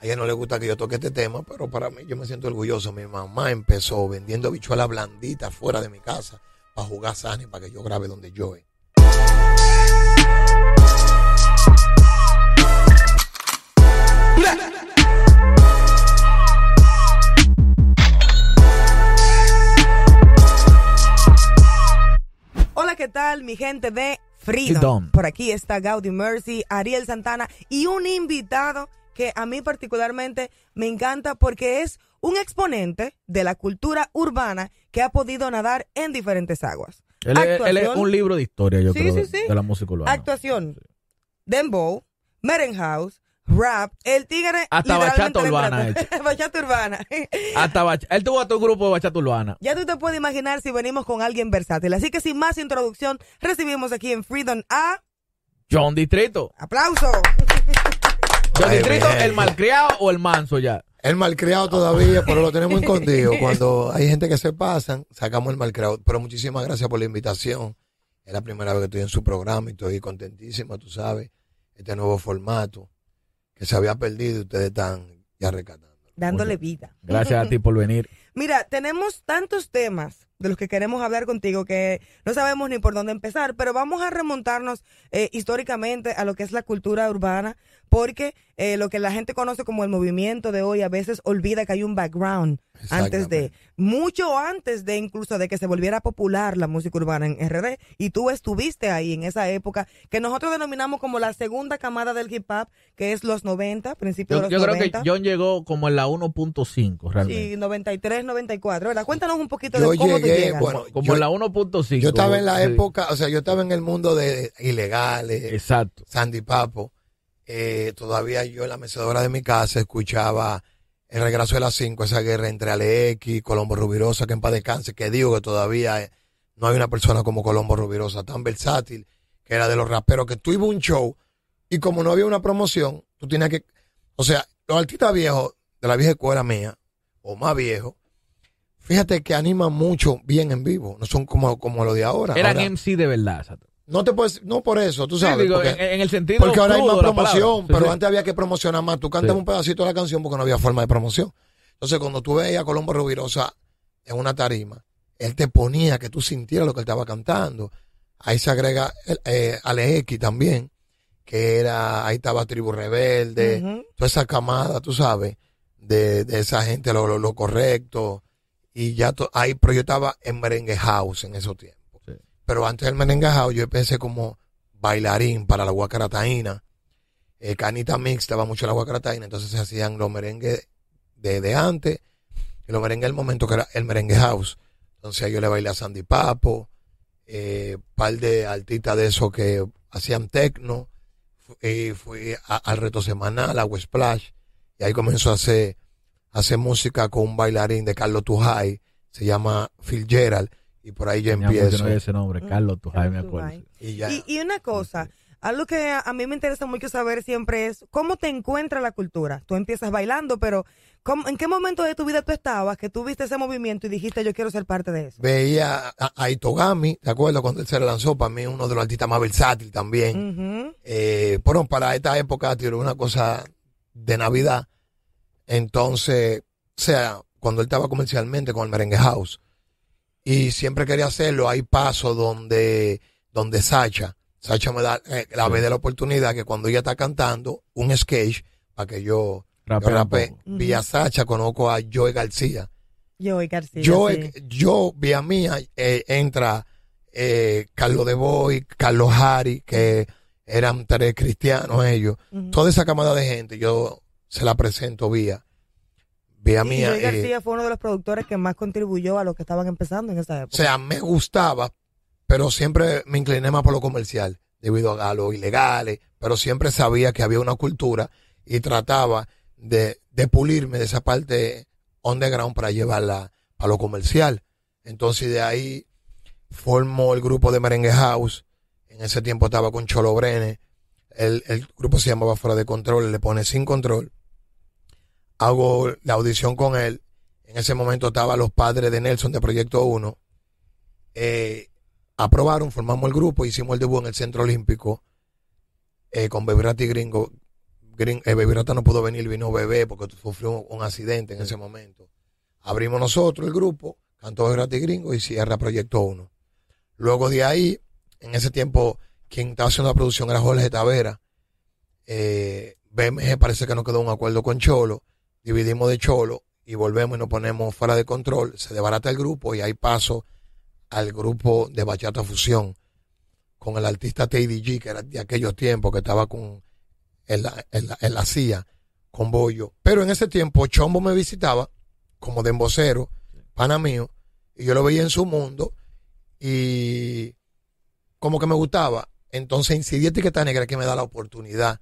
A ella no le gusta que yo toque este tema, pero para mí yo me siento orgulloso. Mi mamá empezó vendiendo bichuela blandita fuera de mi casa para jugar Sani, para que yo grabe donde yo. eh. Hola, ¿qué tal, mi gente de Freedom? Freedom. Por aquí está Gaudi Mercy, Ariel Santana y un invitado que a mí particularmente me encanta porque es un exponente de la cultura urbana que ha podido nadar en diferentes aguas. Él es, él es Actuación. un libro de historia, yo Sí, creo, sí, de- sí. de la música urbana. Actuación, dembow, merenhouse, rap, el tigre Hasta bachata urbana bachata urbana. Hasta bach- él tuvo hasta un grupo de bachata urbana. Ya tú te puedes imaginar si venimos con alguien versátil. Así que sin más introducción, recibimos aquí en Freedom a John Distrito. aplauso. Distrito, el malcriado o el manso ya. El malcriado todavía, pero lo tenemos escondido. Cuando hay gente que se pasan, sacamos el malcriado. Pero muchísimas gracias por la invitación. Es la primera vez que estoy en su programa y estoy contentísima, tú sabes. Este nuevo formato que se había perdido y ustedes están ya rescatando. Dándole vida. Gracias a ti por venir. Mira, tenemos tantos temas de los que queremos hablar contigo que no sabemos ni por dónde empezar, pero vamos a remontarnos eh, históricamente a lo que es la cultura urbana, porque eh, lo que la gente conoce como el movimiento de hoy a veces olvida que hay un background antes de, mucho antes de incluso de que se volviera popular la música urbana en RD, y tú estuviste ahí en esa época que nosotros denominamos como la segunda camada del hip hop, que es los 90, principios Yo, de yo los creo 90. que John llegó como en la 1.5 realmente. Sí, 93, 94, ¿verdad? Cuéntanos un poquito Yo de cómo tú llegué, llegas. bueno, como yo- en la 1.5. Yo estaba en la Sí. época, o sea, yo estaba en el mundo de ilegales, Exacto. Sandy Papo. Eh, todavía yo en la mecedora de mi casa escuchaba el regreso de las 5, esa guerra entre Alex y Colombo Rubirosa, que en paz descanse, que digo que todavía eh, no hay una persona como Colombo Rubirosa, tan versátil, que era de los raperos, que tú ibas a un show y como no había una promoción, tú tenías que, o sea, los artistas viejos de la vieja escuela mía, o más viejos, fíjate que animan mucho bien en vivo, no son como, como los de ahora. Eran Ahora, MC de verdad. exacto. No te puedes, no por eso, tú Sí, sabes. digo, porque- en, en el sentido porque ahora hay más promoción, Sí, pero sí. antes había que promocionar más. Tú cantas Sí. un pedacito de la canción porque no había forma de promoción. Entonces, cuando tú veías a Colombo Rubirosa en una tarima, él te ponía que tú sintieras lo que él estaba cantando. Ahí se agrega el, eh, también, que era, ahí estaba Tribu Rebelde, toda esa camada, tú sabes, de, de esa gente, lo, lo, lo correcto. Y ya to- ahí, pero yo estaba en Merengue House en esos tiempos. Pero antes del House, yo empecé como bailarín para la guacarataína. Eh, Canita Mix estaba mucho la guacarataína, entonces se hacían los merengues de, de antes y los merengues del momento que era el merengue house. Entonces yo le bailé a Sandy Papo, eh, par de artistas de esos que hacían tecno, y fui a- al reto semanal, a Splash, y ahí comenzó a hacer, a hacer música con un bailarín de Carlos Tujay, se llama Phil Gerald, y por ahí yo empiezo. no ese nombre, Carlos Tujay, me Carlos acuerdo. Y ya. Y, y una cosa, algo que a, a mí me interesa mucho saber siempre es cómo te encuentra la cultura. Tú empiezas bailando, pero ¿cómo- ¿en qué momento de tu vida tú estabas que tú viste ese movimiento y dijiste yo quiero ser parte de eso? Veía a, a Itogami, ¿te acuerdas? Cuando él se lanzó, para mí uno de los artistas más versátiles también. Ujú. Eh, bueno, para esta época tiró una cosa de Navidad. Entonces, o sea, cuando él estaba comercialmente con el Merengue House. Y siempre quería hacerlo, hay pasos donde, donde Sacha, Sacha me da eh, la Sí. vez de la oportunidad que cuando ella está cantando un sketch para que yo, yo Rapea rapee, poco. vi a Sacha, conozco a Joey García. Yo y García. yo, sí. yo, vía mía, eh, entra eh, Carlos de Boy, Carlos Harry, que eran tres cristianos ellos. Toda esa camada de gente, yo se la presento vía, vía Y mía. Joey eh, García fue uno de los productores que más contribuyó a los que estaban empezando en esa o época. sea, me gustaba, pero siempre me incliné más por lo comercial, debido a los ilegales, pero siempre sabía que había una cultura y trataba de, de pulirme de esa parte underground para llevarla a lo comercial. Entonces de ahí formo el grupo de Merengue House. En ese tiempo estaba con Cholo Brene. El, el grupo se llamaba Fuera de Control, le pone Sin Control. Hago la audición con él. En ese momento estaban los padres de Nelson de Proyecto 1. Eh, aprobaron, formamos el grupo, hicimos el debut en el Centro Olímpico eh, con Rat y Gringo. Green- eh, Baby Rata no pudo venir, vino Bebé porque sufrió un accidente en ese momento. Abrimos nosotros el grupo, cantó Rata y Gringo y cierra Proyecto 1. Luego de ahí, en ese tiempo, quien estaba haciendo la producción era Jorge Tavera. Eh, BMG parece que no quedó un acuerdo con Cholo. Dividimos de Cholo y volvemos y nos ponemos fuera de control. Se desbarata el grupo y hay paso al grupo de Bachata Fusión con el artista TDG, que era de aquellos tiempos, que estaba con en la, en la, CIA, con Bollo. Pero en ese tiempo Chombo me visitaba como de embocero, pana mío, y yo lo veía en su mundo y como que me gustaba. Entonces incidí Etiqueta Negra que me da la oportunidad.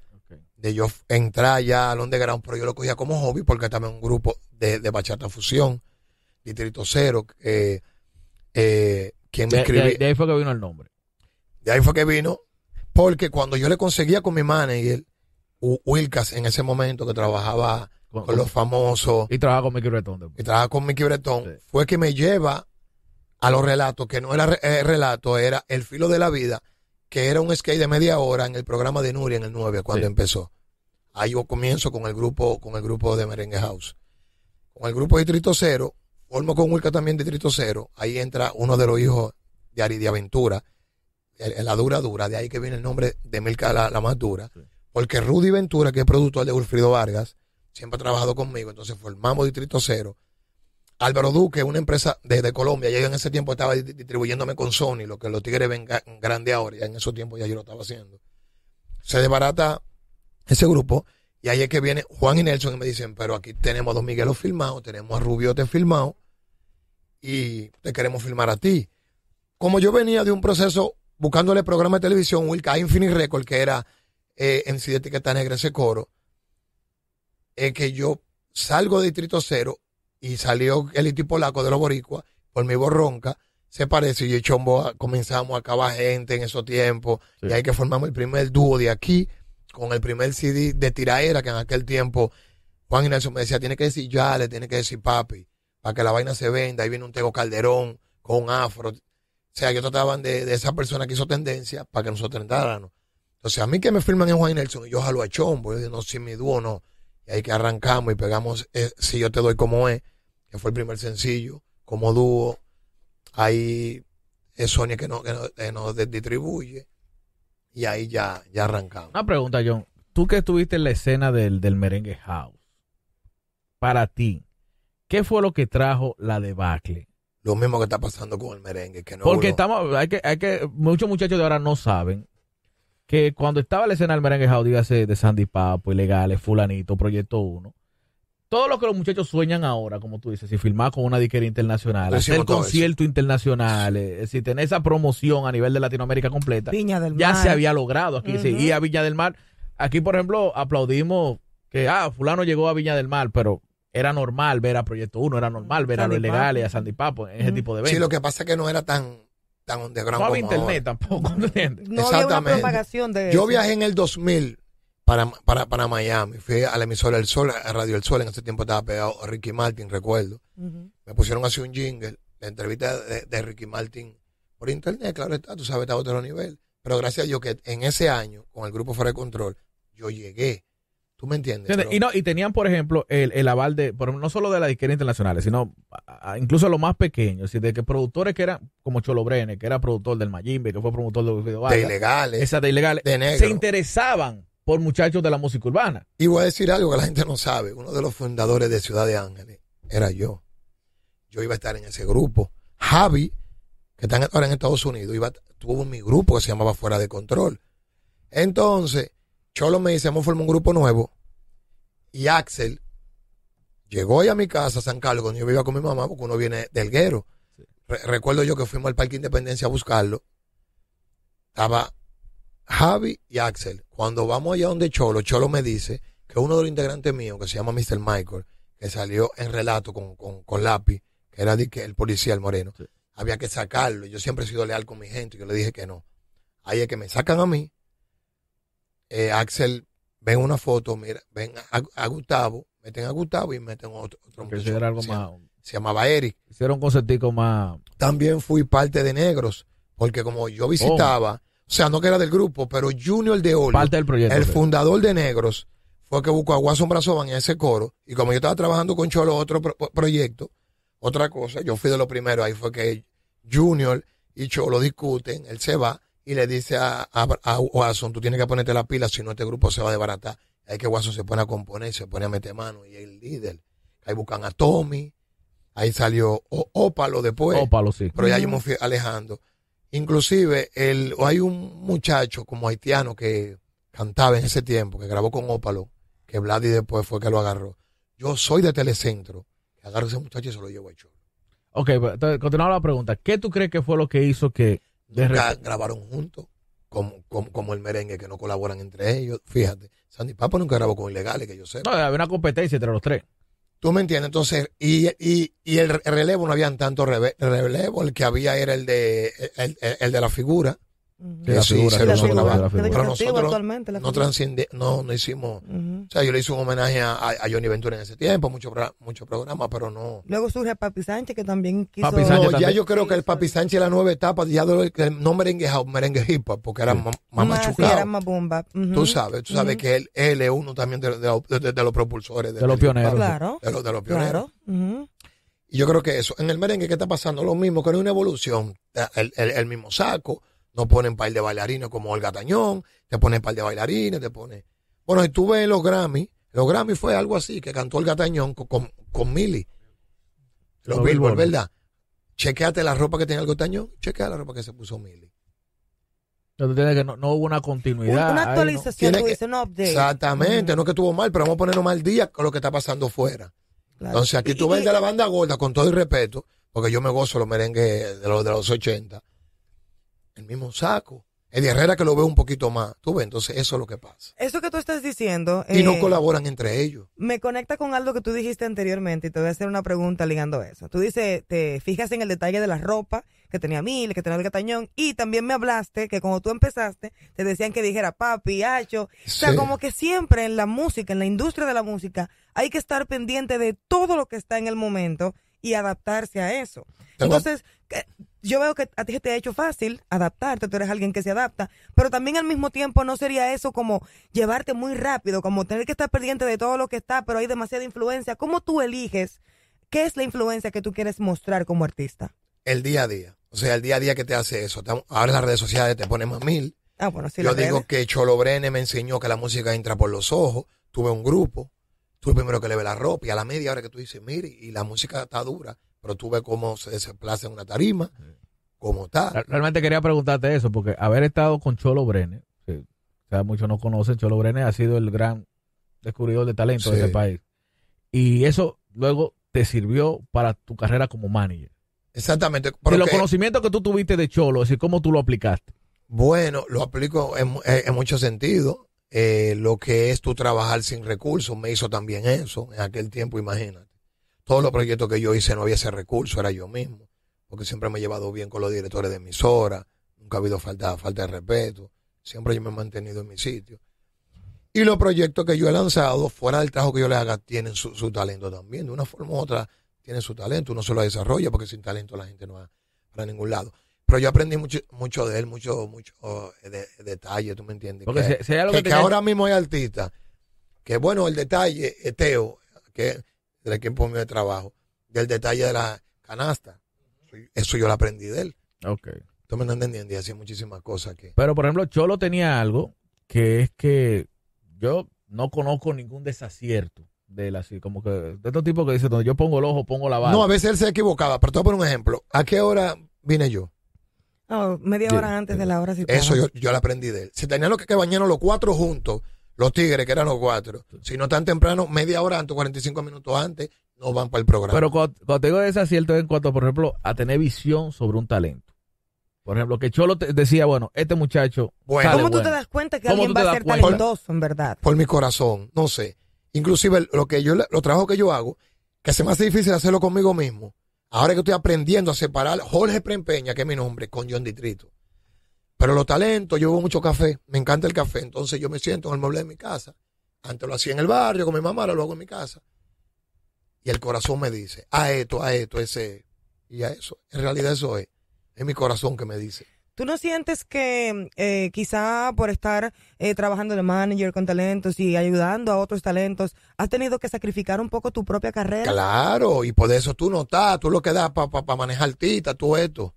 De yo entrar ya al underground, pero yo lo cogía como hobby porque estaba en un grupo de, de bachata fusión, Distrito Cero, eh, eh, quien me De, de ahí- de ahí fue que vino el nombre. De ahí fue que vino, porque cuando yo le conseguía con mi manager, Wilcas en ese momento que trabajaba Con- con los famosos Y trabajaba con Mickey Breton después. y trabajaba con Mickey Bretón, Sí. fue que me lleva a los relatos, que no era re- eh, relato, era El filo de la vida, que era un skate de media hora en el programa de Nuria en el 9 cuando Sí. empezó. Ahí yo comienzo con el grupo, con el grupo de Merengue House. Con el grupo Distrito Cero, formo con Wilka también Distrito Cero, ahí entra uno de los hijos de Ari de Aventura, la dura dura, de ahí que viene el nombre de Milka la, la más dura, Sí. porque Rudy Ventura, que es productor de Wilfrido Vargas, siempre ha trabajado conmigo, entonces formamos Distrito Cero. Álvaro Duque, una empresa desde Colombia, ya yo en ese tiempo estaba di- distribuyéndome con Sony, lo que los tigres ven grande ahora, ya en esos tiempos ya yo lo estaba haciendo. Se desbarata ese grupo y ahí es que viene Juan y Nelson y me dicen, pero aquí tenemos a Don Miguelo filmado, tenemos a Rubiote filmado y te queremos filmar a ti. Como yo venía de un proceso buscándole programa de televisión, Wilka Infinite Record, que era eh, en etiqueta negra ese coro, es que yo salgo de Distrito Cero y salió el Polaco de los Boricuas por mi borronca, se parece y yo y Chombo comenzamos a acabar gente en esos tiempos Sí. y hay que formamos el primer dúo de aquí con el primer CD de tiraera que en aquel tiempo Juan y Nelson me decía, tiene que decir ya, le tiene que decir papi, para que la vaina se venda, ahí viene un Tego Calderón con un afro, o sea, ellos trataban de, de esa persona que hizo tendencia para que nosotros entráramos. Entonces, a mí que me firman en Juan Nelson y yo jalo a Chombo, yo digo, no, si mi dúo no. Y ahí que arrancamos y pegamos eh, Si yo te doy como es, que fue el primer sencillo, como dúo. Ahí es Sonia que nos que no, que nos de- distribuye. Y ahí ya, ya arrancamos. Una pregunta, John. Tú que estuviste en la escena del, del merengue house, para ti, ¿qué fue lo que trajo la debacle? Lo mismo que está pasando con el merengue, que no Porque uno- estamos, hay que, hay que, muchos muchachos de ahora no saben que cuando estaba la escena del merengue house, dígase de Sandy Papo, Ilegales, Fulanito, Proyecto 1, todo lo que los muchachos sueñan ahora, como tú dices, si filmar con una disquera internacional, hacer hicimos todo concierto internacional, eh, si tener esa promoción a nivel de Latinoamérica completa, Viña del ya Mar. se había logrado aquí. sí, Ujú. y a Viña del Mar, aquí por ejemplo, aplaudimos que, ah, fulano llegó a Viña del Mar, pero era normal ver a Proyecto 1, era normal ver a los ilegales, a Sandy Papo en ese tipo de eventos. Sí, lo que pasa es que no era tan, tan underground no había como internet ahora. tampoco. No había una propagación de Yo eso. viajé en el 2000 para, para, para Miami. Fui a la emisora El Sol, a Radio El Sol. En ese tiempo estaba pegado a Ricky Martin, recuerdo. Me pusieron así un jingle, la entrevista de, de Ricky Martin por internet, claro está, tú sabes, está a otro nivel. Pero gracias a Dios que en ese año, con el grupo Fuera de Control, yo llegué. ¿Tú me entiendes? Pero- Y, no, y tenían, por ejemplo, el, el aval de, por, no solo de las disqueras internacionales, sino a- a- incluso los más pequeños, de que productores que eran, como Cholo Brene, que era productor del Mayimbe, que fue promotor de de Vargas, ilegales, esa de ilegales, de se negro. interesaban por muchachos de la música urbana. Y voy a decir algo que la gente no sabe. Uno de los fundadores de Ciudad de Ángeles era yo. Yo iba a estar en ese grupo. Javi, que está ahora en Estados Unidos, iba, tuvo mi grupo que se llamaba Fuera de Control. Entonces, Cholo me dice, hemos formado un grupo nuevo. Y Axel llegó ahí a mi casa, a San Carlos, cuando yo vivía con mi mamá, porque uno viene del Guero. Re- recuerdo yo que fuimos al Parque Independencia a buscarlo. Estaba Javi y Axel. Cuando vamos allá donde Cholo, Cholo me dice que uno de los integrantes míos, que se llama Mr. Michael, que salió en relato con, con, con lápiz, que era de que el policía, el moreno, Sí. había que sacarlo. Yo siempre he sido leal con mi gente, y yo le dije que no. Ahí es que me sacan a mí. Eh, Axel, ven una foto, mira, ven a, a Gustavo, meten a Gustavo y meten otro, otro muchacho era algo se, más. se llamaba Eric Hicieron un concertico más. también fui parte de Negros, porque como yo visitaba, o sea, no que era del grupo, pero Junior de Olio, Parte del proyecto. el fundador de Negros, fue que buscó a Watson Brazoban en ese coro. Y como yo estaba trabajando con Cholo otro pro- proyecto, otra cosa, yo fui de los primeros. Ahí fue que Junior y Cholo discuten, él se va y le dice a, a, a Watson, tú tienes que ponerte la pila, si no este grupo se va a desbaratar. Ahí que Watson se pone a componer, se pone a meter mano y es el líder. Ahí buscan a Tommy, ahí salió O- Ópalo después Ópalo, sí. pero ya yo me fui alejando. Inclusive, el, hay un muchacho como haitiano que cantaba en ese tiempo, que grabó con Ópalo, que Vladi después fue que lo agarró. Yo soy de Telecentro, que agarro a ese muchacho y se lo llevo a Cholo. Ok, pues, continuamos la pregunta. ¿Qué tú crees que fue lo que hizo que de Nunca repente- grabaron juntos, como, como, como el merengue, que no colaboran entre ellos. Fíjate, Sandy Papa nunca grabó con ilegales, que yo sé. No, había una competencia entre los tres. ¿Tú me entiendes? Entonces, y, y, y el relevo no habían tanto relevo, el que había era el de, el, el- el de la figura. Sí, Sí, sí, la Pero nosotros No, transcende, no, no hicimos. O sea, yo le hice un homenaje a, a Johnny Ventura en ese tiempo, muchos muchos programas, pero no. Luego surge Papi Sánchez, que también quiso... Papi No, Sánchez ya yo creo que el Papi Sánchez la nueva etapa, ya de- que no merengue house, merengue hip hop, porque era Sí. más, sí, machucado. era más bomba. Ujú. Tú sabes, tú sabes que él, él es uno también de, de- de- de los propulsores. De los pioneros. Claro, De los, de los pioneros. claro. Y yo creo que eso, en el merengue, ¿qué está pasando? Lo mismo, que no hay una evolución. El, el- el mismo saco, no ponen par de bailarines como Olga Tañón, te ponen par de bailarines, te ponen. Bueno, y tú ves en los Grammy, los Grammy fue algo así, que cantó Olga Tañón con, con, con Millie. Los Los Billboard, Billboard. ¿verdad? Chequeate la ropa que tenía Olga Tañón, chequea la ropa que se puso Millie. Entonces, que no, no hubo una Un- continuidad. Una ahí, ¿no? actualización, que- dices, un update. Exactamente, no es que estuvo mal, pero vamos a ponernos mal día con lo que está pasando fuera. Claro. Entonces aquí tú ves de la banda gorda, con todo el respeto, porque yo me gozo los merengues de los, de los 80. El mismo saco. El de Herrera que lo veo un poquito más. Tú ves, entonces eso es lo que pasa. Eso que tú estás diciendo... Y no eh, colaboran entre ellos. me conecta con algo que tú dijiste anteriormente y te voy a hacer una pregunta ligando a eso. Tú dices, te fijas en el detalle de la ropa que tenía Mil, que tenía el gatañón y también me hablaste que cuando tú empezaste te decían que dijera papi, hacho. O sea, como que siempre en la música, en la industria de la música, hay que estar pendiente de todo lo que está en el momento y adaptarse a eso. Entonces, yo veo que a ti se te ha hecho fácil adaptarte, tú eres alguien que se adapta, pero también al mismo tiempo no sería eso como llevarte muy rápido, como tener que estar pendiente de todo lo que está, pero hay demasiada influencia. ¿Cómo tú eliges qué es la influencia que tú quieres mostrar como artista? El día a día. O sea, el día a día que te hace eso. Ahora las redes sociales te ponen más mil. Ah, bueno, sí, yo digo redes. que Cholo Brene me enseñó que la música entra por los ojos. Tuve un grupo. Tú el primero que le ve la ropa y a la media hora que tú dices, mire, y la música está dura, pero tú ves cómo se desplaza en una tarima, cómo está. Re- Realmente quería preguntarte eso, porque haber estado con Cholo Brene, que, o sea, muchos no conocen, Cholo Brene ha sido el gran descubridor de talento de Sí. este país. Y eso luego te sirvió para tu carrera como manager. Exactamente. de porque- los conocimientos que tú tuviste de Cholo, es decir, cómo tú lo aplicaste. Bueno, lo aplico en, en, en muchos sentidos. Eh, lo que es tu trabajar sin recursos, me hizo también eso en aquel tiempo, imagínate. Todos los proyectos que yo hice no había ese recurso, era yo mismo, porque siempre me he llevado bien con los directores de emisora, nunca ha habido falta, falta de respeto, siempre yo me he mantenido en mi sitio. Y los proyectos que yo he lanzado, fuera del trabajo que yo le haga, tienen su, su talento también. De una forma u otra, tienen su talento. Uno se lo desarrolla porque sin talento la gente no va para ningún lado. Pero yo aprendí mucho, mucho de él, mucho, mucho eh, de, de- tú me entiendes. Porque que, hay algo que- que, ahora mismo hay artistas que, bueno, el detalle, eh, Teo, que del equipo mío de trabajo, del detalle de la canasta, eso yo lo aprendí de él. Ok. Tú me estás entendiendo y hacía muchísimas cosas que... Pero, por ejemplo, Cholo tenía algo que es que yo no conozco ningún desacierto de él, así como que de estos tipos que dicen, donde yo pongo el ojo, pongo la bala. No, a veces él se equivocaba, pero te voy a poner un ejemplo. ¿A qué hora vine yo? Oh, media Sí, hora antes de la hora Eso citada. yo, yo lo aprendí de él. Si tenían lo que, que bañarnos los cuatro juntos, los tigres que eran los cuatro, si no tan temprano, media hora antes, 45 minutos antes, no van para el programa. Pero cuando, cuando te digo desacierto es en cuanto, por ejemplo, a tener visión sobre un talento. Por ejemplo, que Cholo te decía, bueno, este muchacho. Bueno. sale ¿Cómo tú bueno. te das cuenta que ¿Cómo alguien va a ser cuenta? talentoso, en verdad? por mi corazón, no sé. Inclusive lo que yo, los trabajos que yo hago, que se me hace difícil hacerlo conmigo mismo. Ahora que estoy aprendiendo a separar Jorge Prempeña, que es mi nombre, con John Distrito. Pero los talentos, yo bebo mucho café, me encanta el café, entonces yo me siento en el mueble de mi casa. Antes lo hacía en el barrio con mi mamá, ahora lo hago en mi casa. Y el corazón me dice, a esto, a esto, ese. Y a eso. En realidad eso es. Es mi corazón que me dice. ¿Tú no sientes que eh, quizá por estar eh, trabajando de manager con talentos y ayudando a otros talentos, has tenido que sacrificar un poco tu propia carrera? Claro, y por eso tú no estás, tú lo que das para pa, manejar tita, tú esto.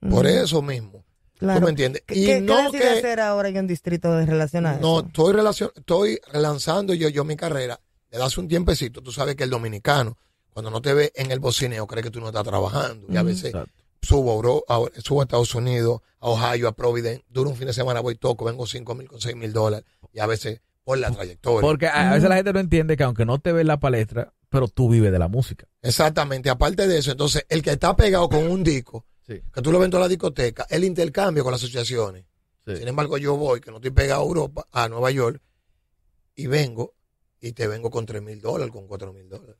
Por eso mismo. Claro. ¿Tú me entiendes? ¿Qué, y qué no decides que, hacer ahora en un distrito en relación a no, eso? estoy, relacion, estoy relanzando yo, yo mi carrera. Le das un tiempecito, tú sabes que el dominicano, cuando no te ve en el bocineo, cree que tú no estás trabajando. Y a Ujú. veces Exacto. subo a, subo a Estados Unidos, a Ohio, a Providence, duro un fin de semana, voy toco, vengo cinco mil con seis mil dólares. Y a veces por la trayectoria. Porque a, a veces la gente no entiende que aunque no te ve en la palestra, pero tú vives de la música. Exactamente, aparte de eso, entonces el que está pegado con un disco, Sí. que tú lo ves en toda la discoteca, el intercambio con las asociaciones. Sin embargo, yo voy, que no estoy pegado a Europa, a Nueva York, y vengo, y te vengo con tres mil dólares, con cuatro mil dólares.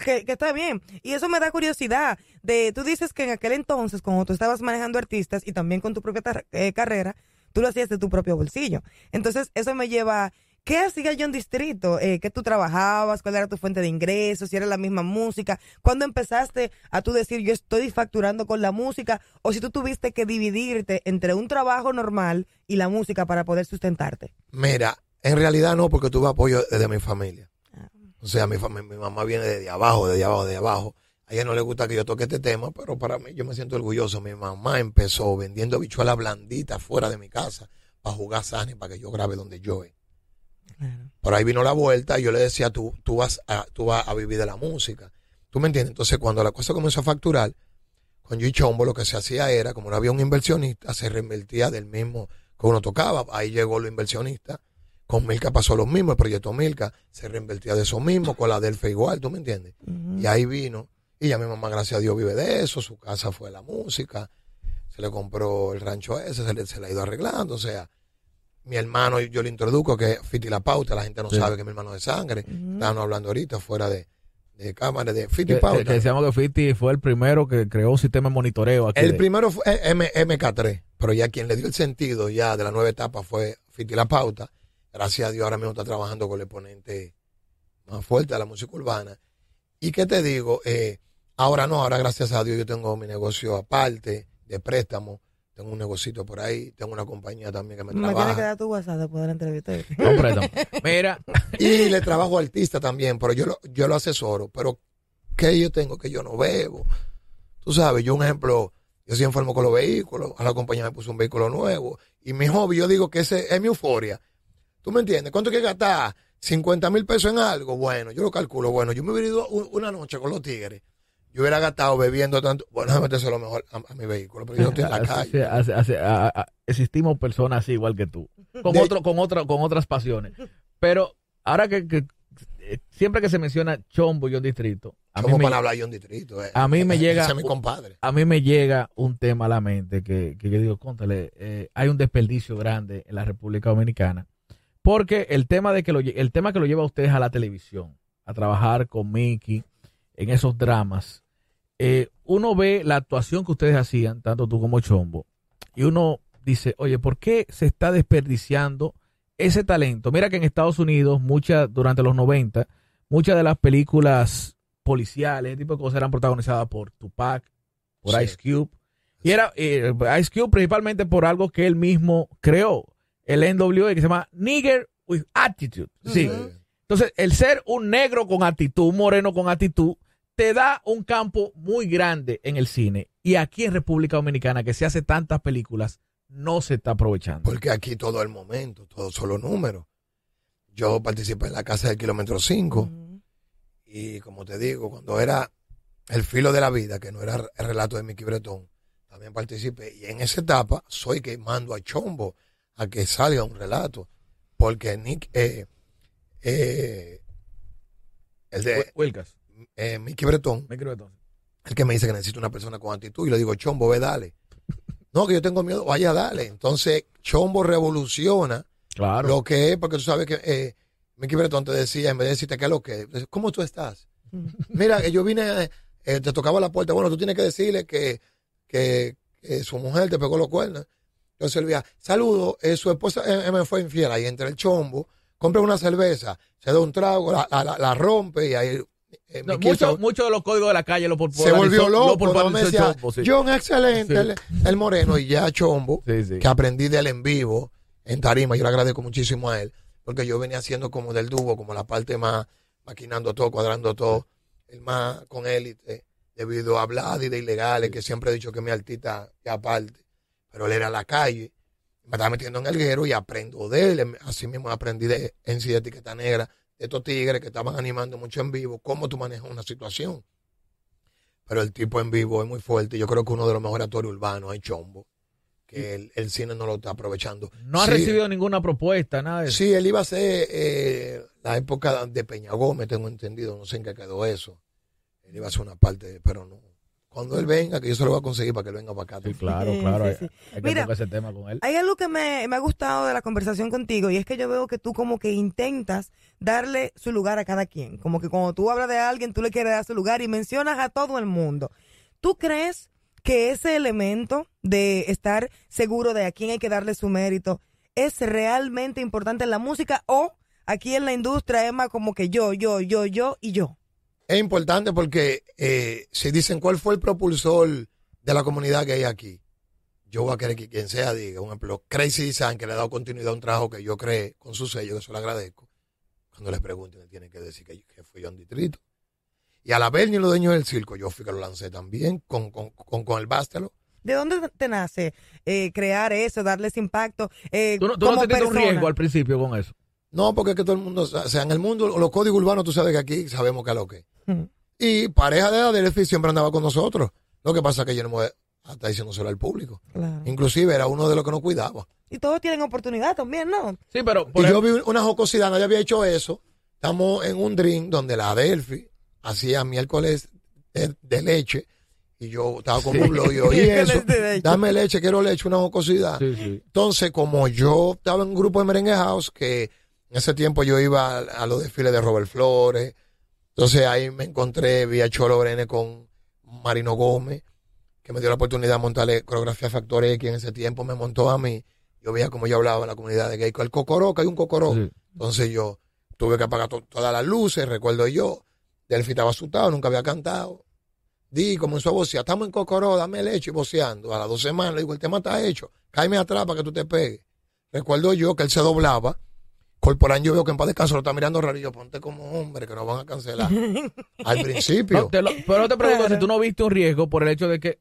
que, que está bien. Y eso me da curiosidad. De, tú dices que en aquel entonces, cuando tú estabas manejando artistas y también con tu propia eh, carrera, tú lo hacías de tu propio bolsillo. Entonces, eso me lleva... ¿Qué hacía yo en Distrito? Eh, ¿Qué tú trabajabas? ¿Cuál era tu fuente de ingresos? ¿Si era la misma música? ¿Cuándo empezaste a tú decir yo estoy facturando con la música? ¿O si tú tuviste que dividirte entre un trabajo normal y la música para poder sustentarte? Mira, en realidad no, porque tuve apoyo desde mi familia. Ah. O sea, mi, mi mamá viene desde abajo, desde abajo, de abajo. A ella no le gusta que yo toque este tema, pero para mí yo me siento orgulloso. Mi mamá empezó vendiendo bichuelas blanditas fuera de mi casa para jugar Sani, para que yo grabe donde yo Por ahí vino la vuelta y yo le decía, tú, tú, vas a, tú vas a vivir de la música. ¿Tú me entiendes? Entonces, cuando la cosa comenzó a facturar, con Chombo lo que se hacía era, como no había un inversionista, se reinvertía del mismo que uno tocaba. Ahí llegó los inversionistas. Con Milka pasó lo mismo, el proyecto Milka se reinvertía de eso mismo, con la Delfa igual, ¿tú me entiendes? Y ahí vino. Y ya mi mamá, gracias a Dios, vive de eso. Su casa fue la música. Se le compró el rancho ese, se le, se le ha ido arreglando. O sea, mi hermano, yo le introduzco que es Fiti La Pauta. La gente no Sí. sabe que es mi hermano de sangre. Ujú. Estábamos hablando ahorita fuera de, de cámara de Fiti Que, Pauta. que- que decíamos que Fiti fue el primero que creó un sistema de monitoreo aquí. El de- primero fue eh, M- MK3, pero ya quien le dio el sentido ya de la nueva etapa fue Fiti La Pauta. Gracias a Dios ahora mismo está trabajando con el exponente más fuerte de la música urbana. ¿Y qué te digo? Eh, ahora no, ahora gracias a Dios yo tengo mi negocio aparte de préstamo. Tengo un negocito por ahí, tengo una compañía también que me Me tienes que trabaja. dar tu WhatsApp después de la entrevista. No, préstamo. Mira, Y le trabajo a artista también, pero yo lo, yo lo asesoro. Pero, ¿qué yo tengo que yo no bebo? Tú sabes, yo un ejemplo, yo soy enfermo con los vehículos, a la compañía me puso un vehículo nuevo. Y mi hobby, yo digo que ese es mi euforia. ¿Tú me entiendes? ¿Cuánto hay que gastar? 50 mil pesos en algo. Bueno, yo lo calculo. Bueno, yo me hubiera ido un- una noche con los tigres. Yo hubiera gastado bebiendo tanto. Bueno, déjame meterse lo mejor a, a mi vehículo, pero yo no estoy en la calle. a- existimos personas así igual que tú, con De- otro, con otra, con otras pasiones. Pero ahora que, que- eh, siempre que se menciona Chombo y un distrito, a mí, me, para hablar yo un distrito. eh. a mí me llega- es mi compadre. a mí me llega un tema a la mente que, que yo digo, contale, eh, hay un desperdicio grande en la República Dominicana. Porque el tema de que lo, el tema que lo lleva a ustedes a la televisión, a trabajar con Mickey en esos dramas, eh, uno ve la actuación que ustedes hacían, tanto tú como Chombo, y uno dice, oye, ¿por qué se está desperdiciando ese talento? Mira que en Estados Unidos, muchas, durante los 90, muchas de las películas policiales, ese tipo de cosas eran protagonizadas por Tupac, por Sí. Ice Cube. Y era eh, Ice Cube principalmente por algo que él mismo creó, el NWA, que se llama Nigger with Attitude. Sí. Entonces, el ser un negro con actitud, un moreno con actitud, te da un campo muy grande en el cine. Y aquí en República Dominicana, que se hace tantas películas, no se está aprovechando. Porque aquí todo el momento, todos son los números. Yo participé en la casa del kilómetro 5 Ujú. y como te digo, cuando era el filo de la vida, que no era el relato de Mickey Bretón, también participé. Y en esa etapa soy que mando a Chombo a que salga un relato. Porque Nick, eh, eh, el de Wilcas, eh, Mickey Bretón, entonces. el que me dice que necesito una persona con actitud y le digo, Chombo, ve, dale. No, que yo tengo miedo, vaya, dale. Entonces, Chombo revoluciona Claro. lo que es, porque tú sabes que eh, Mickey Bretón te decía, en vez de decirte qué es lo que es, ¿cómo tú estás? Mira, que yo vine, eh, te tocaba la puerta, bueno, tú tienes que decirle que, que, que su mujer te pegó los cuernos. Entonces él veía, saludo, eh, su esposa eh, me fue infiel, ahí entra el chombo, compra una cerveza, se da un trago, la, la- la- la rompe y ahí eh, No, mucho, de los códigos de la calle lo por se volvió loco, por ¿no? me decía, Chombo, sí. John, excelente, Sí. el, el moreno, y ya Chombo, Sí, que aprendí de él en vivo, en tarima, yo le agradezco muchísimo a él, porque yo venía haciendo como del dúo, como la parte más, maquinando todo, cuadrando todo, el más con élite, debido a hablar y de ilegales, que siempre he dicho que mi artista es aparte, pero él era a la calle, me estaba metiendo en el guero y aprendo de él, así mismo aprendí de en sí de etiqueta negra, estos tigres que estaban animando mucho en vivo, cómo tú manejas una situación. Pero el tipo en vivo es muy fuerte. Yo creo que uno de los mejores actores urbanos es Chombo, que el, el cine no lo está aprovechando. No ha Sí, recibido ninguna propuesta, nada de eso. Sí, él iba a ser eh, la época de Peña Gómez, tengo entendido, no sé en qué quedó eso. Él iba a ser una parte, pero no. Cuando él venga, que yo se lo voy a conseguir para que él venga para acá. Sí, claro, Sí, claro. sí, hay- sí. Hay, que Mira, tocar ese tema con él. Hay algo que me, me ha gustado de la conversación contigo y es que yo veo que tú como que intentas darle su lugar a cada quien. Como que cuando tú hablas de alguien, tú le quieres dar su lugar y mencionas a todo el mundo. ¿Tú crees que ese elemento de estar seguro de a quién hay que darle su mérito es realmente importante en la música o aquí en la industria es más como que yo, yo, yo, yo y yo? Es importante porque eh, si dicen cuál fue el propulsor de la comunidad que hay aquí, yo voy a querer que quien sea diga, un ejemplo, Crazy Design, que le ha dado continuidad a un trabajo que yo creé con su sello, que eso le agradezco. Cuando les pregunten, tienen que decir que, que fui yo en distrito. Y a la Berni, los dueños del circo, yo fui que lo lancé también con, con, con, con el Bástelo. ¿De dónde te nace eh, crear eso, darle ese impacto? eh, ¿Tú no, tú no como te un riesgo al principio con eso? No, porque es que todo el mundo, o sea, en el mundo, los códigos urbanos, tú sabes que aquí sabemos que es lo que es. Mm. Y pareja de Adelphi siempre andaba con nosotros. Lo que pasa es que yo no me hasta diciéndoselo al público. Claro. Inclusive era uno de los que nos cuidaba. Y todos tienen oportunidad también, ¿no? Sí, pero por y yo vi una jocosidad, nadie había hecho eso. Estamos en un drink donde la Adelphi hacía miércoles de, de leche y yo estaba como un blog y oí Miércoles eso. Dame leche, quiero leche, una jocosidad. Sí, sí. Entonces, como yo estaba en un grupo de merengue house, que en ese tiempo yo iba a, a los desfiles de Robert Flores, entonces ahí me encontré, vi a Cholo Brenes con Marino Gómez, que me dio la oportunidad de montarle coreografía Factor X en ese tiempo, me montó a mí, yo veía como yo hablaba en la comunidad de gay, con el cocoró, que hay un cocoró. Sí. Entonces yo tuve que apagar to- todas las luces, recuerdo yo, Delphi estaba asustado, nunca había cantado. Di, comenzó a vocear, estamos en Cocoró, dame leche, y voceando. A las dos semanas le digo, el tema está hecho, cáeme atrás para que tú te pegues. Recuerdo yo que él se doblaba, Corporán yo veo que en paz descanso lo está mirando raro y yo, ponte como hombre, que nos van a cancelar. Al principio. No, te lo- pero te pregunto Claro. si tú no viste un riesgo por el hecho de que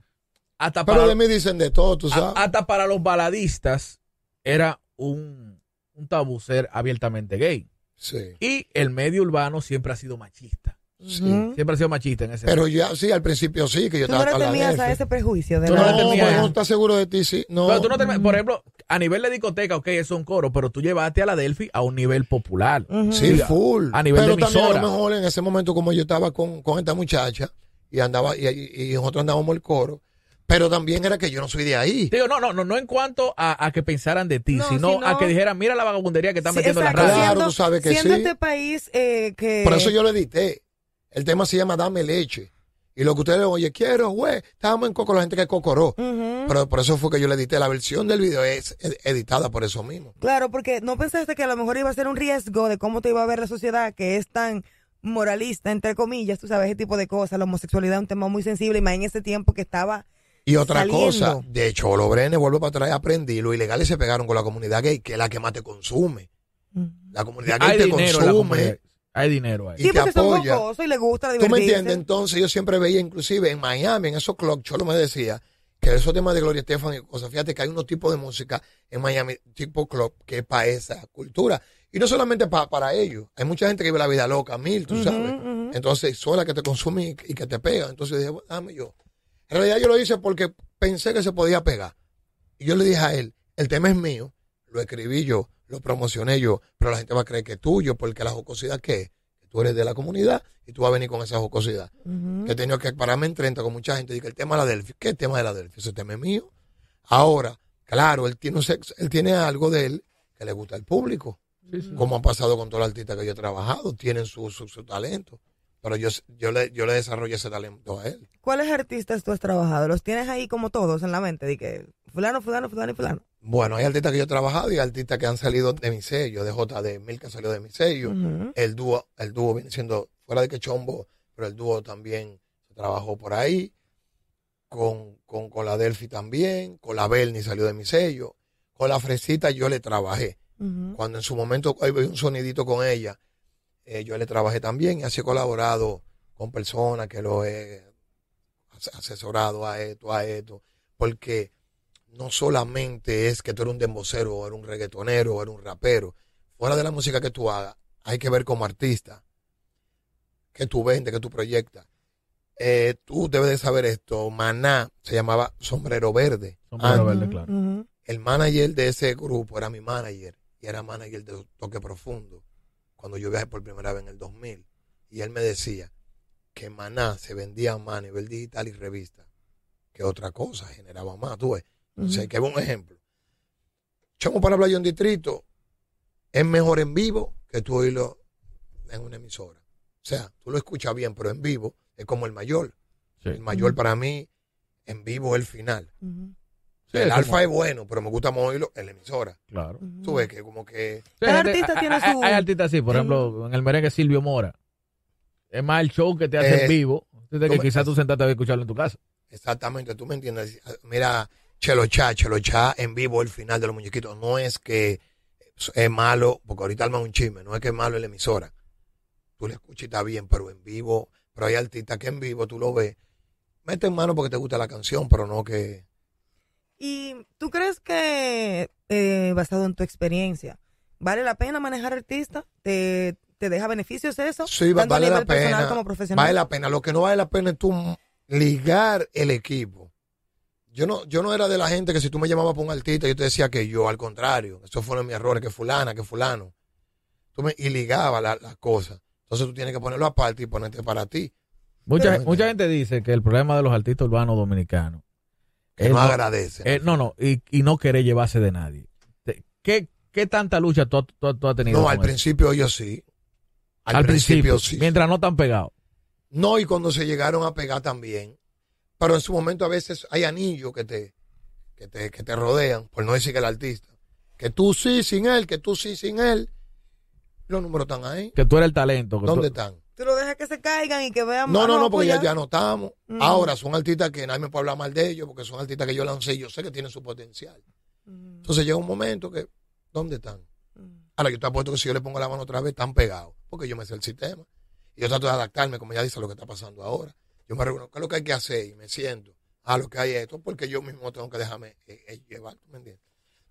hasta Pero para, de mí dicen de todo, tú a- sabes. hasta para los baladistas era un, un tabú ser abiertamente gay. sí, Y el medio urbano siempre ha sido machista. Sí. Siempre ha sido machista en ese Pero ya, sí, al principio sí, que yo Tú no estaba le la temías Delphi. a ese prejuicio de Tú la... no le No, no estás seguro de ti, sí. No. Pero tú no te- por ejemplo, a nivel de discoteca, ok, eso es un coro, pero tú llevaste a la Delphi a un nivel popular. Ujú. Sí, Mira, full. a nivel Pero de también a emisora. lo mejor en ese momento, como yo estaba con, con esta muchacha y andaba y, y- nosotros andábamos el coro, pero también era que yo no soy de ahí. Digo, no, no, no, no en cuanto a, a que pensaran de ti, No, sino, sino- a que dijeran, mira la vagabundería que están Sí, metiendo en la exacto. radio. Claro, tú sabes que siendo sí. este país eh, que... Por eso yo le edité. El tema se llama Dame leche. Y lo que ustedes oye, quiero, güey, estábamos en Coco, la gente que cocoró. Pero por eso fue que yo le edité. La versión del video es ed- editada por eso mismo. Claro, porque no pensaste que a lo mejor iba a ser un riesgo de cómo te iba a ver la sociedad que es tan moralista, entre comillas, tú sabes, ese tipo de cosas. La homosexualidad es un tema muy sensible y más en ese tiempo que estaba... Y otra Saliendo. cosa, de hecho, los Brenes, vuelvo para atrás, aprendí, los ilegales se pegaron con la comunidad gay, que es la que más te consume. La comunidad gay Hay te consume. Hay dinero ahí. Y Sí, te porque son apoya. jocosos y les gusta ¿Tú me divertirse. entiendes? Entonces yo siempre veía, inclusive en Miami, en esos clubs, Cholo me decía que esos temas de Gloria Estefan y cosas, fíjate que hay unos tipos de música en Miami, tipo club, que es para esa cultura. Y no solamente pa- para ellos. Hay mucha gente que vive la vida loca, mil, tú sabes. ujú. Entonces, sola que te consume y, y que te pega. Entonces dije, bueno, dame yo. En realidad yo lo hice porque pensé que se podía pegar. Y yo le dije a él, el tema es mío, lo escribí yo, lo promocioné yo, pero la gente va a creer que es tuyo, porque la jocosidad que es, que tú eres de la comunidad y tú vas a venir con esa jocosidad. Que he tenido que pararme en 30 con mucha gente y que el tema de la Delphi, ¿qué tema de la Delphi? Ese tema es mío. Ahora, claro, él tiene, un sex- él tiene algo de él que le gusta al público Sí, sí. como ha pasado con todos los artistas que yo he trabajado, tienen su, su, su talento. Pero yo, yo, le, yo le desarrollé ese talento a él. ¿Cuáles artistas tú has trabajado? ¿Los tienes ahí como todos en la mente? De que fulano, fulano, fulano y fulano. Bueno, hay artistas que yo he trabajado y artistas que han salido de mi sello, de JD Mil que salió de mi sello. El dúo, el dúo viene siendo, fuera de que Chombo pero el dúo también se trabajó por ahí. Con, con, con la Delphi también, con la Bernie salió de mi sello, con la Fresita yo le trabajé. Cuando en su momento había un sonidito con ella, eh, yo le trabajé también y así he colaborado con personas que lo he as- asesorado a esto, a esto, porque no solamente es que tú eres un dembocero o eres un reggaetonero o eres un rapero, fuera de la música que tú hagas, hay que ver como artista, que tú vendes, que tú proyectas. Eh, tú debes de saber esto, Maná se llamaba Sombrero Verde. Sombrero Antes Verde, claro. el manager de ese grupo era mi manager y era manager de Toque Profundo cuando yo viajé por primera vez en el 2000 y él me decía que Maná se vendía más a nivel digital y revista que otra cosa, generaba más, tú ves. O sea, que es un ejemplo. Chamo para un distrito es mejor en vivo que tú oírlo en una emisora. O sea, tú lo escuchas bien, pero en vivo es como el mayor. Sí. El mayor para mí, en vivo es el final. Sí, el es alfa como- es bueno, pero me gusta más oírlo en la emisora. Claro. Tú ves que como que... Sí, Cada gente- artista hay- tiene su- hay artistas así, por ejemplo, en el merengue Silvio Mora. Es más el show que te hace Eh, en vivo, de que quizás tú sentarte a escucharlo en tu casa. Exactamente, tú me entiendes. Mira, Chelo Cha, Chelo Cha en vivo el final de los muñequitos. No es que es malo, porque ahorita arma un chisme, no es que es malo en la emisora. Tú le escuchas y está bien, pero en vivo, pero hay artistas que en vivo tú lo ves. Mete en mano porque te gusta la canción, pero no que... ¿Y tú crees que, eh, basado en tu experiencia, vale la pena manejar artistas? ¿Te, te deja beneficios eso? Sí, Tanto vale nivel pena. como profesional. Vale la pena. Lo que no vale la pena es tú ligar el equipo. Yo no, yo no era de la gente que si tú me llamabas por un artista, yo te decía que yo, al contrario. Esos fueron mis errores, que fulana, que fulano. Tú me, y ligaba la- las cosas. Entonces tú tienes que ponerlo aparte y ponerte para ti. Mucha, Pero- mucha gente dice que el problema de los artistas urbanos dominicanos Que es no no, agradece. eh, no, no, y, y no querer llevarse de nadie. ¿Qué, qué tanta lucha tú, tú- tú has tenido? no, al eso? principio yo sí. Al, Al principio, principio, sí. mientras no están pegados. No, y cuando se llegaron a pegar también. Pero en su momento a veces hay anillos que te, que te, que te rodean, por no decir que el artista. Que tú sí sin él, que tú sí sin él. Los números están ahí. Que tú eres el talento. que tú- ¿Dónde están? Tú lo dejas que se caigan y que vean No, no, no, porque ya, ya no estamos. Ujú. Ahora son artistas que nadie me puede hablar mal de ellos, porque son artistas que yo lancé y yo sé que tienen su potencial. Mm, Entonces llega un momento que, ¿dónde están? mm. Ahora yo te apuesto que si yo le pongo la mano otra vez, están pegados, porque yo me sé el sistema. Y yo trato de adaptarme, como ya dice, a lo que está pasando ahora. Yo me reúno, ¿qué es lo que hay que hacer? Y me siento, ah, lo que hay es esto, porque yo mismo tengo que dejarme eh, eh, llevar, ¿tú me entiendes?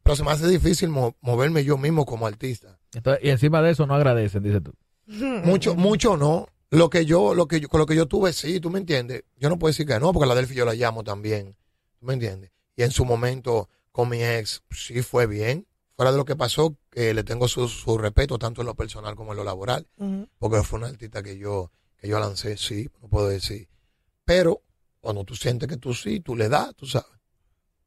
Pero se me hace difícil mo- moverme yo mismo como artista. Entonces, y encima de eso no agradecen, dices tú. Mucho, mucho no. Lo que yo, lo que yo, con lo que yo tuve, sí, tú me entiendes. Yo no puedo decir que no, porque la Delphi yo la llamo también. ¿Tú me entiendes? Y en su momento con mi ex, sí fue bien. Fuera de lo que pasó, que le tengo su, su respeto tanto en lo personal como en lo laboral, porque fue una artista que yo, que yo lancé, sí, no puedo decir. Pero cuando tú sientes que tú sí, tú le das, tú sabes.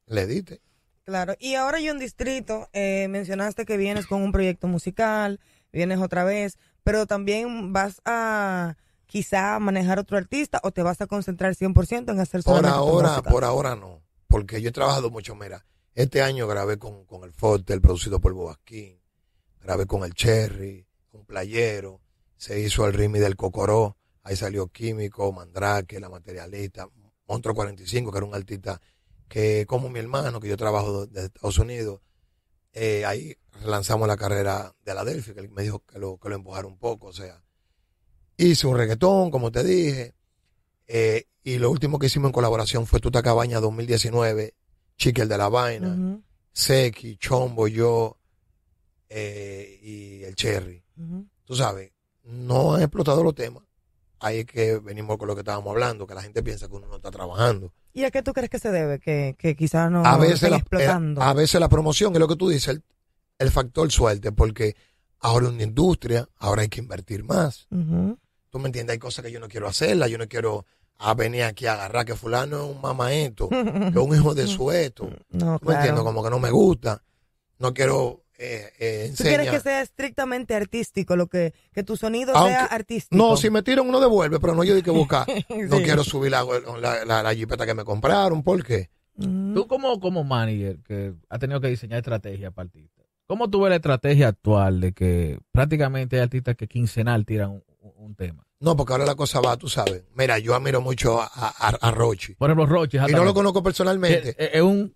Le diste. Claro, y ahora yo en Distrito, eh, mencionaste que vienes con un proyecto musical, vienes otra vez, pero también vas a quizá manejar otro artista o te vas a concentrar 100% en hacer Por ahora, por ahora no. Porque yo he trabajado mucho. Mira, este año grabé con, con el Forte, el producido por Bobasquín. Grabé con el Cherry, con Playero. Se hizo el Rimi del Cocoró. Ahí salió Químico, Mandrake, La Materialista, Montro 45, que era un artista que, como mi hermano, que yo trabajo de Estados Unidos. eh, ahí lanzamos la carrera de la Delphi, que él me dijo que lo, que lo empujara un poco. O sea, hice un reggaetón, como te dije. Eh, y lo último que hicimos en colaboración fue Tuta Cabaña 2019, Chique el de la Vaina, Ujú, Seki, Chombo, yo eh, y el Cherry. ujú. Tú sabes, no he explotado los temas. Ahí es que venimos con lo que estábamos hablando, que la gente piensa que uno no está trabajando. ¿Y a qué tú crees que se debe? Que, que quizá no a, veces la, explotando. eh, a veces la promoción es lo que tú dices, el, el factor suerte, porque ahora es una industria, ahora hay que invertir más. Ujú. Tú me entiendes, hay cosas que yo no quiero hacerlas, yo no quiero a venir aquí a agarrar que fulano es un mamaeto, que es un hijo de sueto. No, ¿Tú me entiendes? claro. Como que no me gusta. No quiero eh, eh, Tú quieres que sea estrictamente artístico, lo que, que tu sonido Aunque- sea artístico. No, si me tiran uno devuelve, pero no yo di que buscar. No quiero subir la, la, la, la jipeta que me compraron. ¿Por qué? Ujú. Tú como, como manager que ha tenido que diseñar estrategias para artistas, ¿cómo tú ves la estrategia actual de que prácticamente hay artistas que quincenal tiran un, un tema? No, porque ahora la cosa va, tú sabes. Mira, yo admiro mucho a, a, a Rochi. Por ejemplo, Roche. Y no lo conozco personalmente. Es un.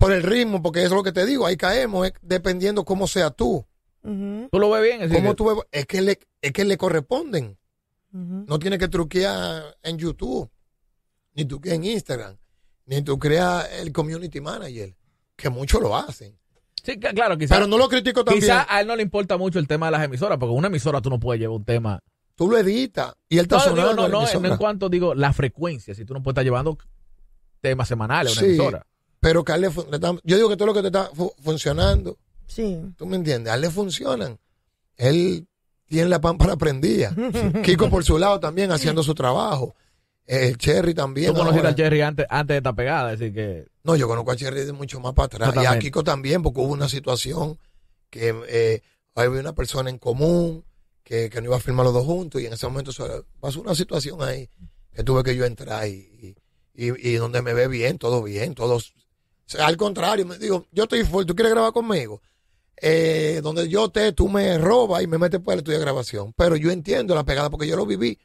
Por el ritmo, porque eso es lo que te digo. Ahí caemos, es dependiendo cómo sea tú. Tú lo ves bien. es Cómo que- tú ves- es, que le, es que le corresponden. No tienes que truquear en YouTube, ni truquear en Instagram, ni tú creas el community manager, que muchos lo hacen. Sí, claro, quizás. Pero no lo critico también. Quizás a él no le importa mucho el tema de las emisoras, porque una emisora tú no puedes llevar un tema. Tú lo editas y él está No, digo, sonando no, no, emisora. no en cuanto digo la frecuencia, si tú no puedes estar llevando temas semanales a una Sí. emisora. Pero que a él le fun- le está- yo digo que todo lo que te está fu- funcionando, Sí. tú me entiendes, a él le funcionan. Él tiene la pámpara prendida. Kiko por su lado también haciendo su trabajo. El Cherry también. Tú conociste al Jerry antes, antes de esta pegada, así que. No, yo conozco a Cherry de mucho más para atrás. Y a. Kiko también, porque hubo una situación que eh, había una persona en común que, que no iba a firmar los dos juntos y en ese momento pasó una situación ahí que tuve que yo entrar y, y, y- y donde me ve bien, todo bien, todos. Sea, al contrario, me digo, yo estoy full, ¿tú quieres grabar conmigo? Eh, donde yo esté, tú me robas y me metes por el estudio de grabación. Pero yo entiendo la pegada porque yo lo viví.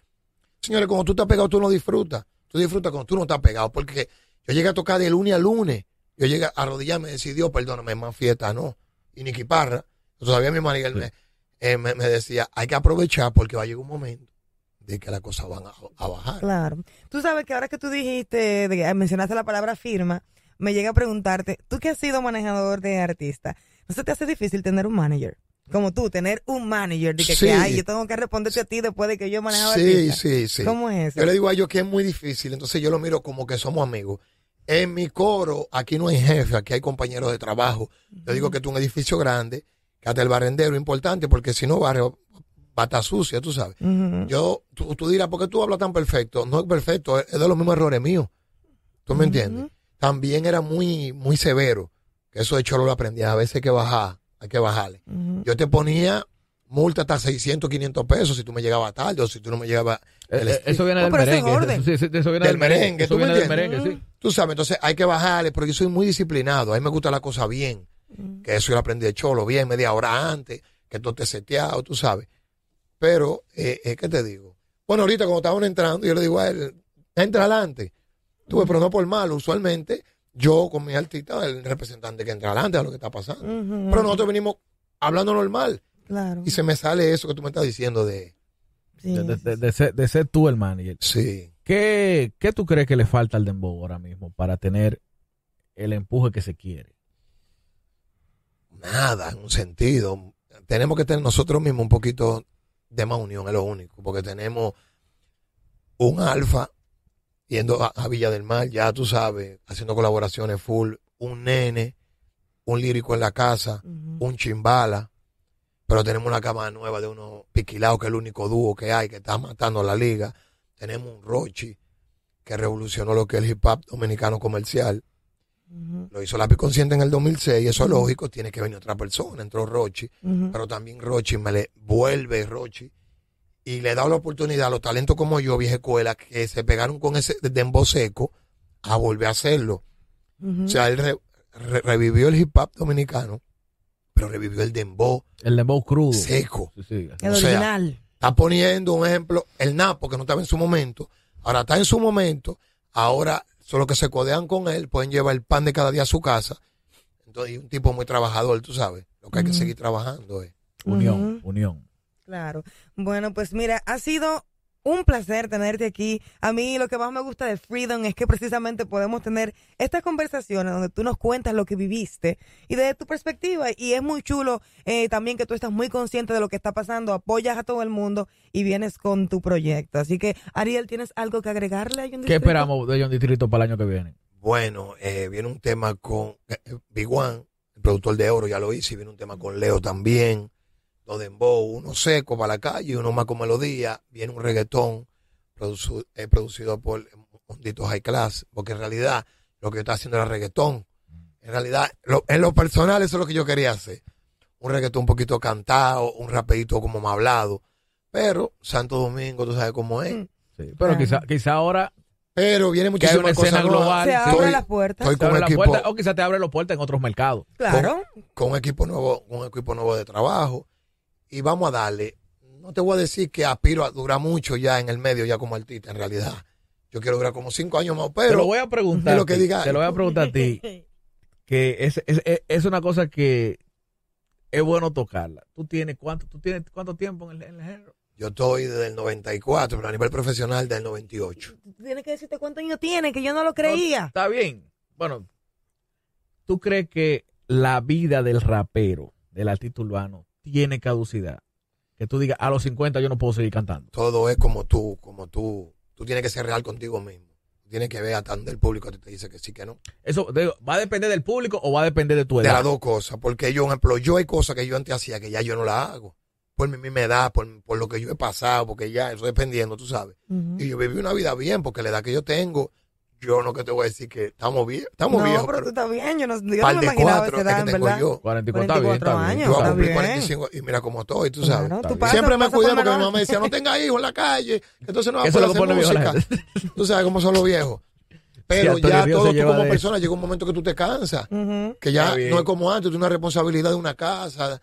Señores, cuando tú estás pegado, tú no disfrutas. Tú disfrutas cuando tú no estás pegado. Porque yo llegué a tocar de lunes a lunes. Yo llegué a arrodillarme y decir, Dios, perdóname, más fiesta, no. Y Nicky Parra, todavía mi marido me, eh, me, me decía, hay que aprovechar porque va a llegar un momento de que las cosas van a, a bajar. Claro. Tú sabes que ahora que tú dijiste, de, mencionaste la palabra firma, me llega a preguntarte, tú que has sido manejador de artista, ¿no se te hace difícil tener un manager? Como tú, tener un manager, de que, Sí. que, ay, yo tengo que responderte a ti después de que yo he manejado Sí, artista. sí, sí. ¿Cómo es eso? Yo le digo a ellos que es muy difícil, entonces yo lo miro como que somos amigos. En mi coro, aquí no hay jefe, aquí hay compañeros de trabajo. Yo digo que es un edificio grande, que hasta el barrendero es importante, porque si no, barrio va a estar sucia, tú sabes. Yo, tú, tú dirás, ¿por qué tú hablas tan perfecto? No es perfecto, es de los mismos errores míos. ¿Tú me entiendes? También era muy, muy severo. Que eso de cholo lo aprendí. A veces hay que bajar, hay que bajarle. Yo te ponía multa hasta 600, 500 pesos si tú me llegabas tarde o si tú no me llegabas. el Eh, eso viene del merengue. orden. Eso, viene Del merengue, Eso ¿tú me del merengue, sí. Tú sabes, entonces hay que bajarle, porque yo soy muy disciplinado. A mí me gusta la cosa bien. Que eso yo lo aprendí de cholo, bien, media hora antes, que todo esté seteado, tú sabes. Pero, eh, eh, ¿qué te digo? Bueno, ahorita cuando estaban entrando, yo le digo a él, entra adelante. Tú, ves, pero no por malo. Usualmente, yo con mi artista, el representante que entra adelante a lo que está pasando. Pero nosotros venimos hablando normal. Claro. Y se me sale eso que tú me estás diciendo de... Sí, De, de- de ser, de ser tú el manager. Sí. ¿Qué, ¿Qué tú crees que le falta al Dembow ahora mismo para tener el empuje que se quiere? Nada, en un sentido. Tenemos que tener nosotros mismos un poquito de más unión, es lo único, porque tenemos un alfa yendo a, a Villa del Mar, ya tú sabes, haciendo colaboraciones full, un nene, un lírico en la casa, un chimbala, pero tenemos una cama nueva de unos piquilados, que es el único dúo que hay, que está matando a la liga. Tenemos un Rochi, que revolucionó lo que es el hip hop dominicano comercial. Lo hizo Lápiz Consciente en el 2006, y eso es lógico, tiene que venir otra persona. Entró Rochi, pero también Rochi me le vuelve Rochi y le da la oportunidad a los talentos como yo, vieja escuela, que se pegaron con ese dembow seco, a volver a hacerlo. O sea, él re- re- revivió el hip hop dominicano, pero revivió el dembow El Dembow crudo. seco. Sí, sí. el o sea, original. Está poniendo un ejemplo, el Napo, que no estaba en su momento, ahora está en su momento, ahora solo que se codean con él, pueden llevar el pan de cada día a su casa. Entonces, y un tipo muy trabajador, tú sabes. Lo que hay que seguir trabajando es. Unión, Ujú. unión. Claro. Bueno, pues mira, ha sido un placer tenerte aquí. A mí lo que más me gusta de Freedom es que precisamente podemos tener estas conversaciones donde tú nos cuentas lo que viviste y desde tu perspectiva. Y es muy chulo eh, también que tú estás muy consciente de lo que está pasando, apoyas a todo el mundo y vienes con tu proyecto. Así que, Ariel, ¿tienes algo que agregarle a John ¿Qué Distrito? esperamos de John Distrito para el año que viene? Bueno, eh, viene un tema con eh, Big One, el productor de oro, ya lo hice. y Viene un tema con Leo también. Dos dembow, uno seco para la calle y uno más con melodía. Viene un reggaetón producu- eh, producido por Mondito High Class. Porque en realidad lo que yo estaba haciendo era reggaetón. En realidad, lo- en lo personal, eso es lo que yo quería hacer. Un reggaetón un poquito cantado, un rapidito como más hablado. Pero Santo Domingo, tú sabes cómo es. Sí, pero Claro. quizá, quizá ahora Pero viene hay una muchísimas escena global. Se Estoy- las puertas. estoy abre con equipo- puerta, o quizá te abre la puerta en otros mercados. Claro. con un equipo nuevo, un equipo nuevo de trabajo y vamos a darle. no te voy a decir que aspiro a durar mucho ya en el medio, ya como artista, en realidad. Yo quiero durar como cinco años más, pero... te lo voy a preguntar. lo que diga. Te lo voy a preguntar a ti. Que es, es, es- una cosa que es bueno tocarla. ¿Tú tienes cuánto, tú tienes cuánto tiempo en el, en el género? Yo estoy desde el 94, pero a nivel profesional del 98. Tú Tienes que decirte cuántos años tiene, que yo no lo creía. Está bien. Bueno, ¿tú crees que la vida del rapero, del artista urbano, tiene caducidad? Que tú digas, a los 50 yo no puedo seguir cantando. Todo es como tú, como tú. Tú tienes que ser real contigo mismo. Tienes que ver hasta donde el público te dice que sí, que no. ¿Eso digo, va a depender del público o va a depender de tu De edad? las dos cosas. Porque yo, por ejemplo, yo hay cosas que yo antes hacía que ya yo no las hago. Por mi misma edad, por, por lo que yo he pasado, porque ya eso dependiendo, tú sabes. Y yo viví una vida bien, porque la edad que yo tengo, yo no que te voy a decir que estamos bien, estamos no, viejos, pero pero tú estás bien. Yo no, yo par no me imaginaba esa es edad, verdad. yo. 44 está bien, 44 está bien. años. Yo está cumplí bien. 45 y mira cómo estoy, tú sabes. Claro, tú Siempre me cuidé por porque mi mamá me decía, no tenga hijos en la calle, entonces no va a poder hacer música. Tú sabes cómo son los viejos. Pero ya todo tú como persona llega un momento que tú te cansas. Que ya no es como antes, tú tienes una responsabilidad de una casa,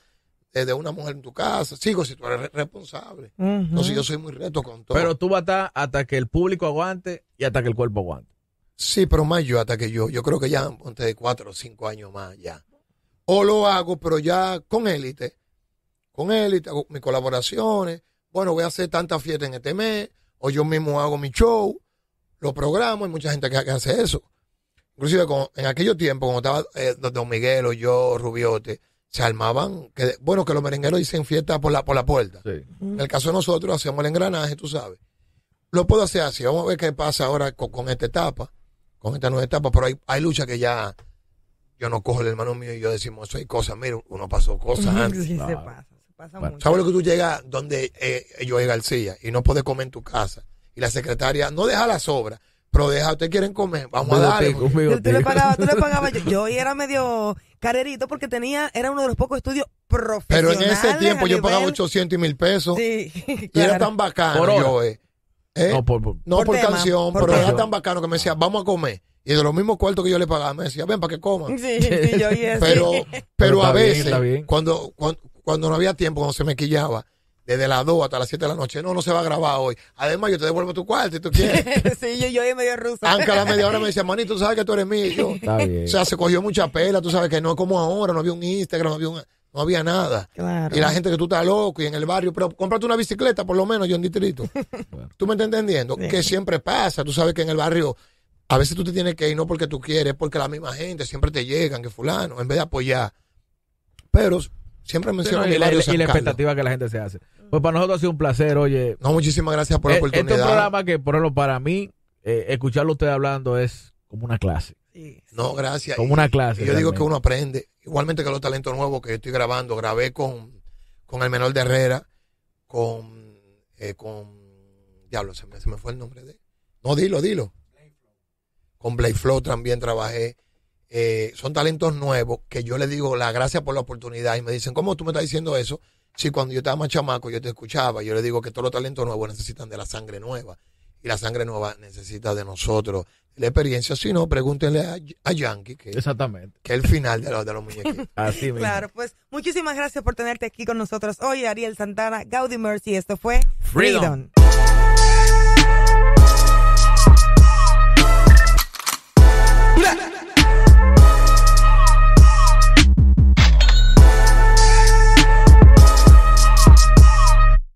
de, una mujer en tu casa. Sigo si tú eres re- responsable. Ujú. Entonces yo soy muy reto con todo. Pero tú vas a estar hasta que el público aguante y hasta que el cuerpo aguante. Sí, pero más yo hasta que yo. Yo creo que ya ponte de cuatro o cinco años más ya. O lo hago, pero ya con élite. Con élite, hago mis colaboraciones. Bueno, voy a hacer tantas fiestas en este mes. O yo mismo hago mi show. Lo programo. Hay mucha gente que, que hace eso. Inclusive con- en aquellos tiempos, cuando estaba eh, Don Miguel o yo, Rubiote, se armaban. Que, bueno, que los merengueros dicen fiesta por la, por la puerta. Sí. En el caso de nosotros, hacemos el engranaje, tú sabes. Lo puedo hacer así. Vamos a ver qué pasa ahora con, con esta etapa, con esta nueva etapa. Pero hay, hay luchas que ya yo no cojo el hermano mío y yo decimos, eso hay cosas. Mira, uno pasó cosas antes. Sí, se pasa, se pasa Bueno, mucho. ¿Sabes lo que tú llegas donde eh, Joey García y no puedes comer en tu casa? Y la secretaria no deja la sobra, pero deja, ustedes quieren comer, vamos a darle. Bigotico, un Tú, tú le bigotico. pagabas, tú le pagabas. Yo, yo era medio carerito porque tenía, era uno de los pocos estudios Pero profesionales. en ese tiempo yo pagaba nivel- 800 y mil pesos Sí, y era tan bacano, hora. ¿Eh? No, por, por- No Por por, tema, canción, por pero era tan bacano que me decía, vamos a comer. Y de los mismos cuartos que yo le pagaba, me decía, ven para que coman. Sí, sí, yo. Pero, pero a veces, bien. Cuando, cuando, cuando no había tiempo, cuando se me quillaba, desde las 2 hasta las 7 de la noche, no, no se va a grabar hoy. Además, yo te devuelvo tu cuarto si tú quieres. sí, yo, yo y medio ruso. Aunque a la media hora me decía, manito, tú sabes que tú eres mío. Yo, Está bien. o sea, se cogió mucha pela, tú sabes que no es como ahora, no había un Instagram, no había, un- no había nada. Claro. Y la gente que tú estás loco y en el barrio, pero cómprate una bicicleta por lo menos yo en distrito. ¿Tú me estás entendiendo? Sí. Que siempre pasa, tú sabes que en el barrio a veces tú te tienes que ir no porque tú quieres, porque la misma gente siempre te llegan, que fulano, en vez de apoyar. Pero siempre Sí, menciono no, mi y, la, y la expectativa que la gente se hace. Pues para nosotros ha sido un placer, oye. No, muchísimas gracias por la Eh, Este es un oportunidad. programa que, por ejemplo, para mí, eh, escucharlo usted hablando es como una clase. Sí, sí. No, gracias. Como una clase, y yo digo que uno aprende. Igualmente que los talentos nuevos que yo estoy grabando, grabé con, con el menor de Herrera, con, eh, con, diablo, se me, se me fue el nombre de No, dilo, dilo. Con Blake Flow también trabajé. Eh, son talentos nuevos que yo les digo la gracias por la oportunidad y me dicen, ¿cómo tú me estás diciendo eso? Si cuando yo estaba más chamaco yo te escuchaba, yo le digo que todos los talentos nuevos necesitan de la sangre nueva y la sangre nueva necesita de nosotros la experiencia. Si no, pregúntenle a, a Yankee, que, Exactamente. que es el final de, los de los muñequitos. Así mismo. Claro, pues muchísimas gracias por tenerte aquí con nosotros hoy, Ariel Santana, Gaudi Mercy. Esto fue Freedom. Freedom.